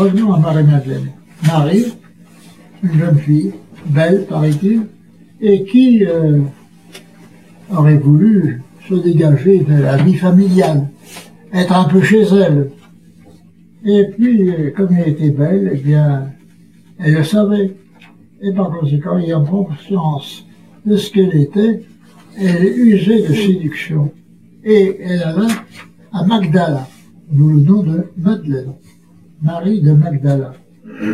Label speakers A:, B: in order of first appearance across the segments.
A: revenons à Marie-Madeleine. Marie, une jeune fille, belle, paraît-il, et qui euh, aurait voulu se dégager de la vie familiale, être un peu chez elle. Et puis, euh, comme elle était belle, eh bien, elle le savait. Et par conséquent, ayant conscience de ce qu'elle était, elle usait de séduction. Et elle alla à Magdala, d'où le nom de Madeleine, Marie de Magdala.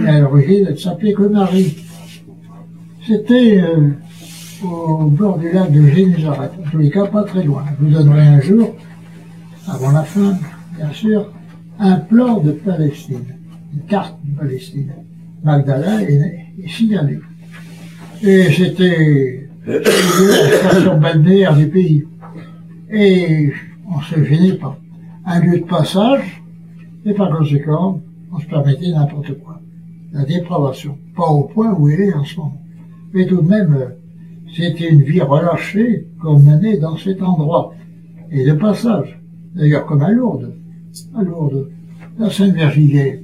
A: Et à l'origine, elle s'appelait que Marie. C'était euh, au bord du lac de Génézaret, en tous les cas pas très loin. Je vous donnerai un jour, avant la fin, bien sûr, un plan de Palestine, une carte de Palestine. Magdala est, est signalée. Et c'était la station balnéaire du pays. Et on se gênait pas. Un lieu de passage, et par conséquent, on se permettait n'importe quoi. La dépravation. Pas au point où elle est en ce moment. Mais tout de même, c'était une vie relâchée qu'on menait dans cet endroit. Et de passage. D'ailleurs, comme à Lourdes. À Lourdes. La Sainte Virginie.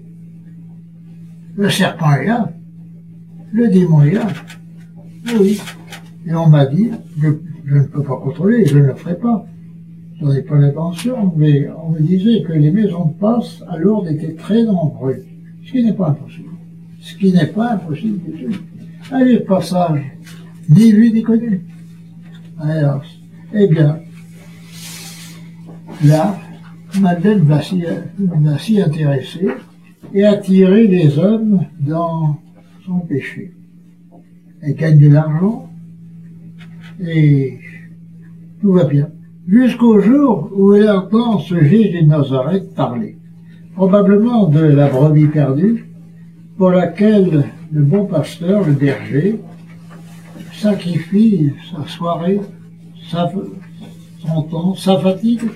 A: Le serpent est là. Le démon est là. Oui. Et on m'a dit, je, ne peux pas contrôler, je ne le ferai pas. Je n'en ai pas l'intention, mais on me disait que les maisons de passe à Lourdes étaient très nombreuses. Ce qui n'est pas impossible. Ce qui n'est pas impossible du tout. Allez, le passage, ni vu ni connu. Alors, eh bien, là, Madeleine va s'y intéresser et attirer les hommes dans son péché. Elle gagne de l'argent et tout va bien. Jusqu'au jour où elle entend ce Jésus de Nazareth parler, probablement de la brebis perdue, pour laquelle le bon pasteur, le berger, sacrifie sa soirée, sa, son temps, sa fatigue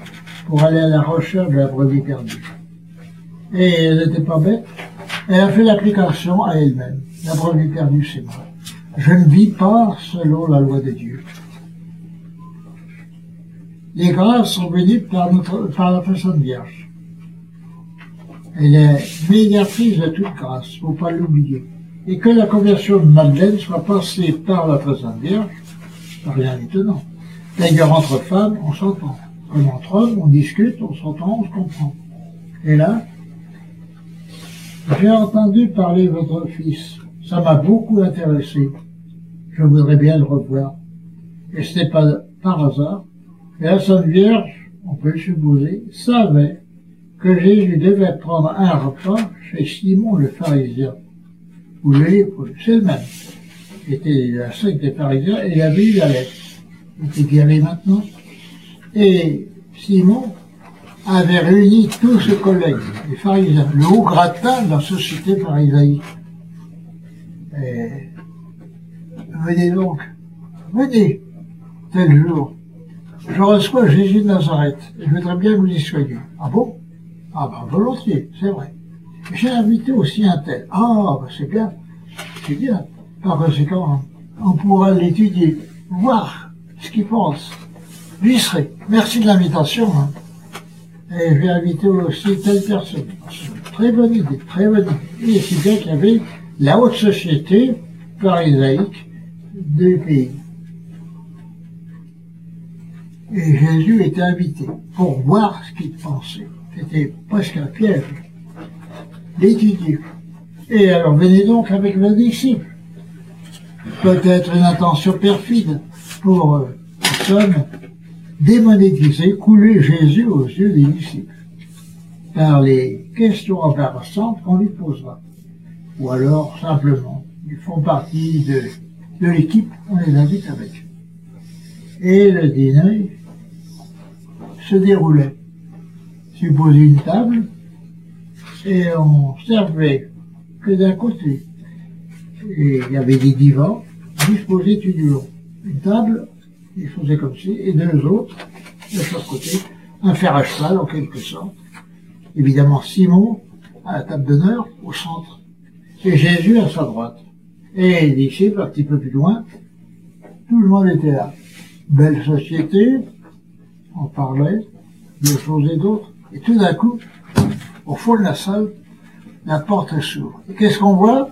A: pour aller à la recherche de la brebis perdue. Et elle n'était pas bête. Elle a fait l'application à elle-même. La brebis perdue, c'est moi. Je ne vis pas selon la loi de Dieu. Les grâces sont venues par, notre, par la personne vierge. Elle est médiatrice de toute grâce, faut pas l'oublier. Et que la conversion de Madeleine soit passée par la personne vierge, rien d'étonnant. D'ailleurs, entre femmes, on s'entend. Comme entre hommes, on discute, on s'entend, on se comprend. Et là, j'ai entendu parler de votre fils. Ça m'a beaucoup intéressé. Je voudrais bien le revoir. Et ce n'est pas par hasard. Et la Sainte Vierge, on peut supposer, savait que Jésus devait prendre un repas chez Simon le pharisien. Ou le c'est le même. Il était la secte des pharisiens et il avait eu la lettre. Il était guéri maintenant. Et Simon avait réuni tous ses collègues, les pharisiens, le haut gratin de la société pharisaïque. Et venez donc, venez, tel jour. Je reçois Jésus de Nazareth et je voudrais bien que vous y soyez. Ah bon? Ah ben volontiers, c'est vrai. J'ai invité aussi un tel. Ah, ben c'est bien, c'est bien. Par conséquent, on pourra l'étudier, voir ce qu'il pense. J'y serai. Merci de l'invitation. Hein. Et je vais inviter aussi telle personne. Très bonne idée, très bonne idée. Et c'est bien qu'il y avait la haute société pharisaïque du pays. Et Jésus était invité pour voir ce qu'il pensait. C'était presque un piège. L'étudier. Et alors venez donc avec vos disciples. Peut-être une intention perfide pour euh, somme démonétiser, couler Jésus aux yeux des disciples par les questions embarrassantes qu'on lui posera. Ou alors simplement, ils font partie de, de l'équipe, on les invite avec. Et le dîner se déroulait. Supposez une table, et on servait que d'un côté. Et il y avait des divans disposés toujours. Une table, il faisait comme ci, et deux autres, de chaque côté, un fer à cheval en quelque sorte. Évidemment Simon à la table d'honneur au centre, et Jésus à sa droite. Et les disciples un petit peu plus loin, tout le monde était là. Belle société, on parlait de choses et d'autres, et tout d'un coup, au fond de la salle, la porte s'ouvre. Et qu'est-ce qu'on voit?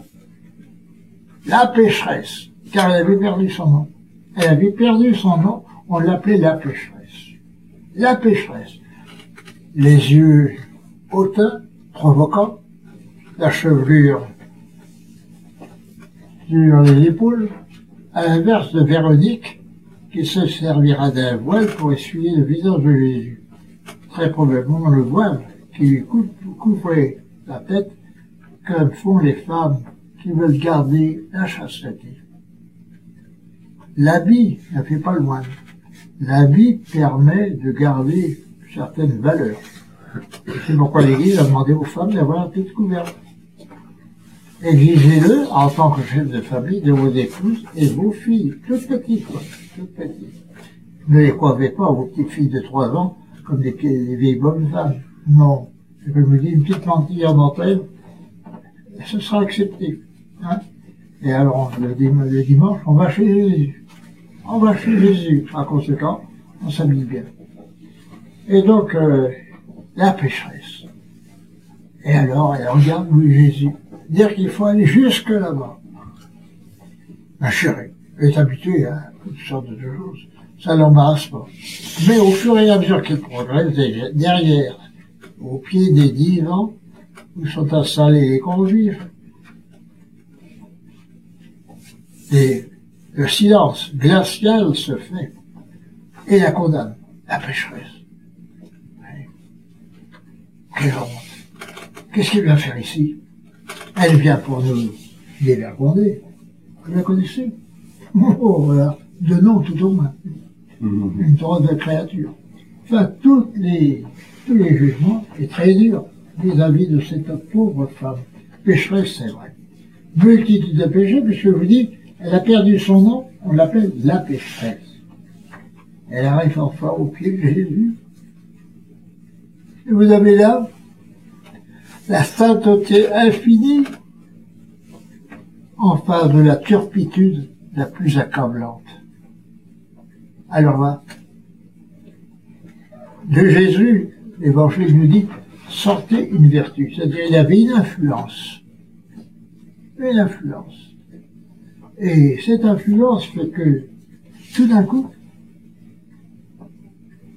A: La pécheresse, car elle avait perdu son nom. Elle avait perdu son nom, on l'appelait la pécheresse. La pécheresse. Les yeux hautains, provoquants, la chevelure sur les épaules, à l'inverse de Véronique, qui se servira d'un voile pour essuyer le visage de Jésus. Très probablement le voile qui lui couvrait la tête, comme font les femmes qui veulent garder la chasteté. L'habit ne fait pas le moine. L'habit permet de garder certaines valeurs. C'est pourquoi l'Église a demandé aux femmes d'avoir la tête couverte. Exigez-le en tant que chef de famille de vos épouses et vos filles, toutes petites, toutes petites. Ne les croyez pas, vos petites filles de trois ans, comme des, vieilles bonnes femmes. Non. Je me dis, une petite mantille en dentelle, ce sera accepté. Hein et alors, le, dimanche, on va chez Jésus. On va chez Jésus. Par conséquent, on s'habille bien. Et donc, euh, la pécheresse. Et alors, elle regarde Louis Jésus. Dire qu'il faut aller jusque là-bas. Ma chérie, est habituée à toutes sortes de choses. Ça l'embarrasse pas. Mais au fur et à mesure qu'elle progresse, derrière, au pied des divans, où sont installés les convives, et le silence glacial se fait et la condamne, la pécheresse. Quelle honte. Qu'est-ce qu'elle vient faire ici? Elle vient pour nous dévergonder. Vous la connaissez? Oh, voilà. De nom tout au moins. Mhm. Une drôle de créature. Enfin, toutes les, tous les jugements est très dur vis-à-vis de cette pauvre femme. Pécheresse, c'est vrai. Multitude de péchés, puisque je vous dis, elle a perdu son nom, on l'appelle la pécheresse. Elle arrive enfin au pied de Jésus. Et vous avez là la sainteté infinie en face de la turpitude la plus accablante. Alors là, de Jésus, l'évangile nous dit, sortait une vertu, c'est-à-dire il avait une influence. Une influence. Et cette influence fait que, tout d'un coup,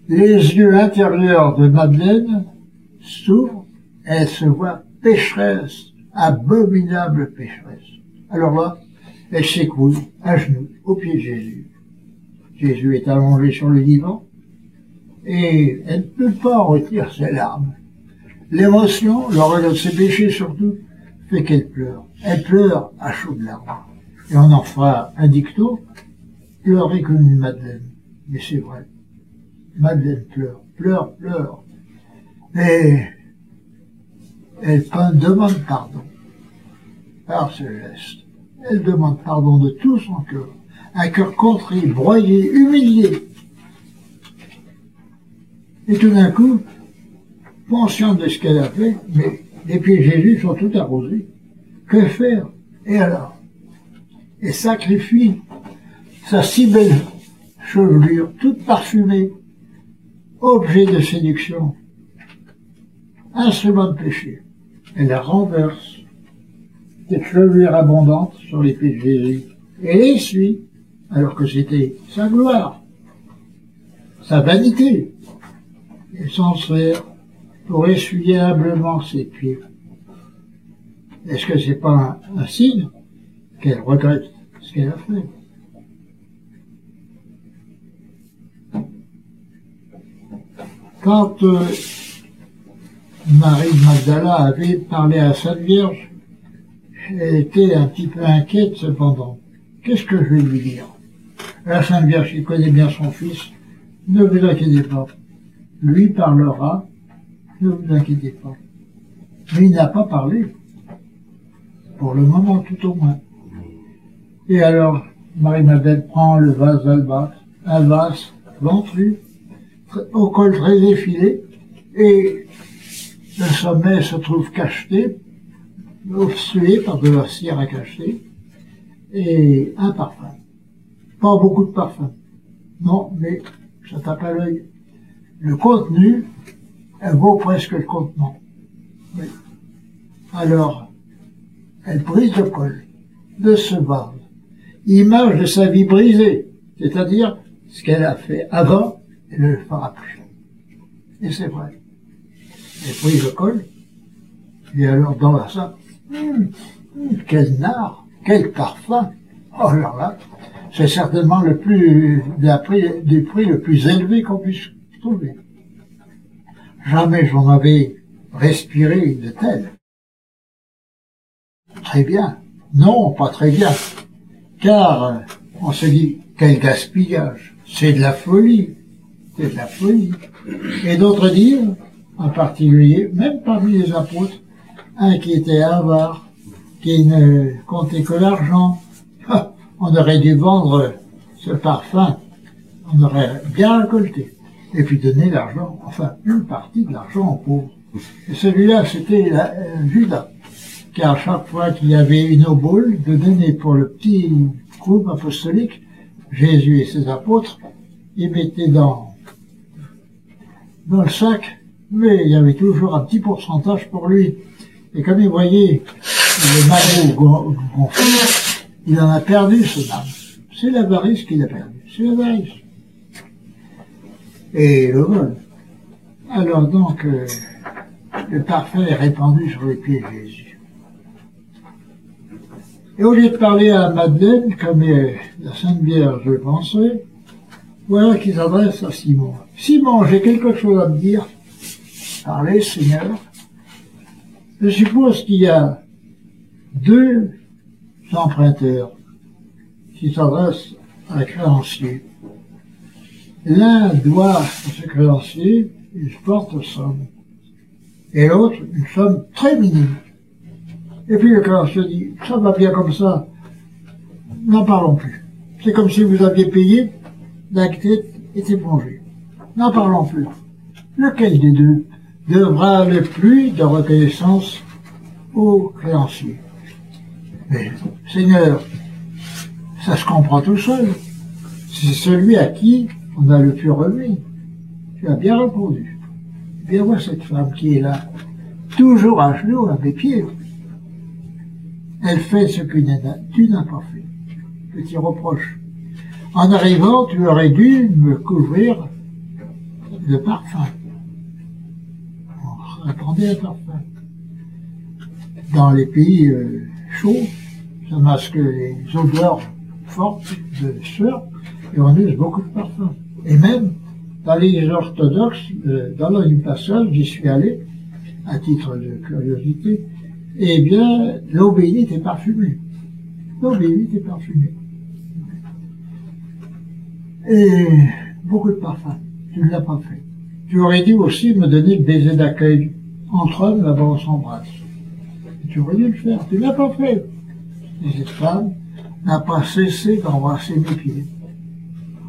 A: les yeux intérieurs de Madeleine s'ouvrent et elle se voit pécheresse, abominable pécheresse. Alors là, elle s'écroule à genoux au pied de Jésus. Jésus est allongé sur le divan et elle ne peut pas retirer ses larmes. L'émotion, le regard de ses péchés surtout, fait qu'elle pleure. Elle pleure à chaudes larmes. Et on en fera un dicto, pleurer comme une Madeleine. Mais c'est vrai. Madeleine pleure, pleure, pleure. Et elle demande pardon par ce geste. Elle demande pardon de tout son cœur. Un cœur contré, broyé, humilié. Et tout d'un coup, consciente de ce qu'elle a fait, mais les pieds de Jésus sont tout arrosés. Que faire? Et alors? Elle sacrifie sa si belle chevelure, toute parfumée, objet de séduction, instrument de péché. Elle la renverse, cette chevelure abondante sur les pieds de Jésus, et les suit, alors que c'était sa gloire, sa vanité, et s'en sert pour essuyer humblement ses pieds. Est-ce que c'est pas un, signe qu'elle regrette ce qu'elle a fait? Quand euh, Marie Magdala avait parlé à Sainte Vierge, était un petit peu inquiète cependant. Qu'est-ce que je vais lui dire? La Sainte Vierge qui connaît bien son fils, ne vous inquiétez pas. Lui parlera, ne vous inquiétez pas. Mais il n'a pas parlé. Pour le moment, tout au moins. Et alors, Marie-Madeleine prend le vase d'albâtre, un vase ventru, au col très effilé, et le sommet se trouve cacheté, obstrué par de la cire à cacher, et un parfum. Pas beaucoup de parfum. Non, mais ça tape à l'œil. Le contenu vaut presque le contenant. Alors, elle brise le col de ce vase. Image de sa vie brisée, c'est-à-dire ce qu'elle a fait avant, elle ne le fera plus. Et c'est vrai. Elle brise le col, et alors dans la salle, hum, hum, quel nard, quel parfum. Oh là là, c'est certainement le plus, prix, du prix le plus élevé qu'on puisse trouver. Jamais j'en avais respiré de tel. Très bien. Non, pas très bien. Car on se dit, quel gaspillage. C'est de la folie. C'est de la folie. Et d'autres disent, en particulier, même parmi les apôtres, un qui était avare, qui ne comptait que l'argent. On aurait dû vendre ce parfum, on aurait bien récolté, et puis donner l'argent, enfin une partie de l'argent aux pauvres. Et celui-là, c'était euh, Judas, car à chaque fois qu'il y avait une obole de donner pour le petit groupe apostolique, Jésus et ses apôtres, ils mettaient dans, dans le sac, mais il y avait toujours un petit pourcentage pour lui. Et comme il voyait le magot gonflé, il en a perdu ce âme. C'est l'avarice qu'il a perdu. C'est l'avarice. Et le vol. Alors donc, euh, le parfum est répandu sur les pieds de Jésus. Et au lieu de parler à Madeleine, comme la Sainte Vierge le pensait, voilà qu'il s'adresse à Simon. Simon, j'ai quelque chose à te dire. Parlez, Seigneur. Je suppose qu'il y a deux emprunteurs qui s'adressent à un créancier. L'un doit à ce créancier une forte somme, et l'autre une somme très minime. Et puis le créancier dit, ça va bien comme ça, n'en parlons plus. C'est comme si vous aviez payé, l'acte était plongé. N'en parlons plus. Lequel des deux? Devra le plus de reconnaissance au créancier mais, Seigneur, ça se comprend tout seul. C'est celui à qui on a le plus remis. Tu as bien répondu. Bien voir cette femme qui est là, toujours à genoux, à mes pieds. Elle fait ce que tu n'as pas fait. Petit reproche. En arrivant, tu aurais dû me couvrir de parfum. À parfum. Dans les pays euh, chaud, ça masque les odeurs fortes de sueur et on use beaucoup de parfums. Et même dans les orthodoxes, euh, dans une passage, j'y suis allé, à titre de curiosité, eh bien, l'eau est parfumée. L'eau est parfumée. Et beaucoup de parfums. Tu ne l'as pas fait. Tu aurais dû aussi me donner le baiser d'accueil. Entre hommes, là-bas, on s'embrasse tu aurais dû le faire, tu l'as pas fait. Et cette femme n'a pas cessé d'embrasser mes pieds.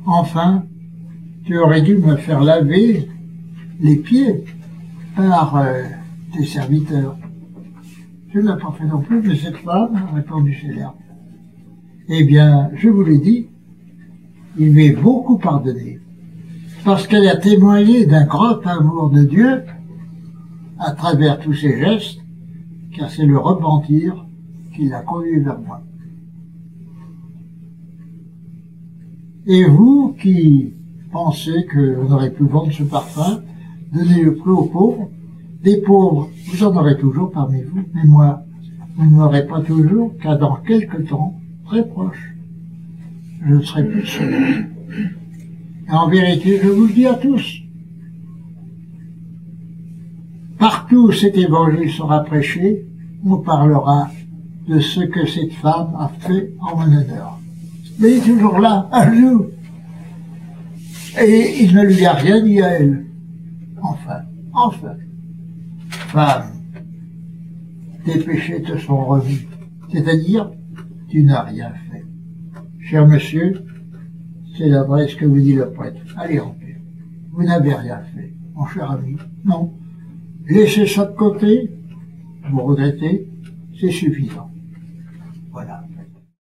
A: Enfin, tu aurais dû me faire laver les pieds par euh, tes serviteurs. Tu ne l'as pas fait non plus, mais cette femme a répondu chez Eh bien, je vous l'ai dit, il m'est beaucoup pardonné, parce qu'elle a témoigné d'un grand amour de Dieu à travers tous ses gestes car c'est le repentir qui l'a conduit vers moi. Et vous qui pensez que vous n'aurez pu vendre ce parfum, donnez-le plus aux pauvres. Des pauvres, vous en aurez toujours parmi vous, mais moi, vous n'aurez pas toujours, car dans quelque temps, très proche, je ne serai plus seul. Et en vérité, je vous le dis à tous, partout où cet évangile sera prêché, on parlera de ce que cette femme a fait en mon honneur. Mais il est toujours là, à. Et il ne lui a rien dit à elle. Enfin, enfin, femme, tes péchés te sont remis. C'est-à-dire, tu n'as rien fait. Cher monsieur, c'est l'adresse que vous dit le prêtre. Allez en paix. Vous n'avez rien fait, mon cher ami. Non. Laissez ça de côté, vous regrettez, c'est suffisant.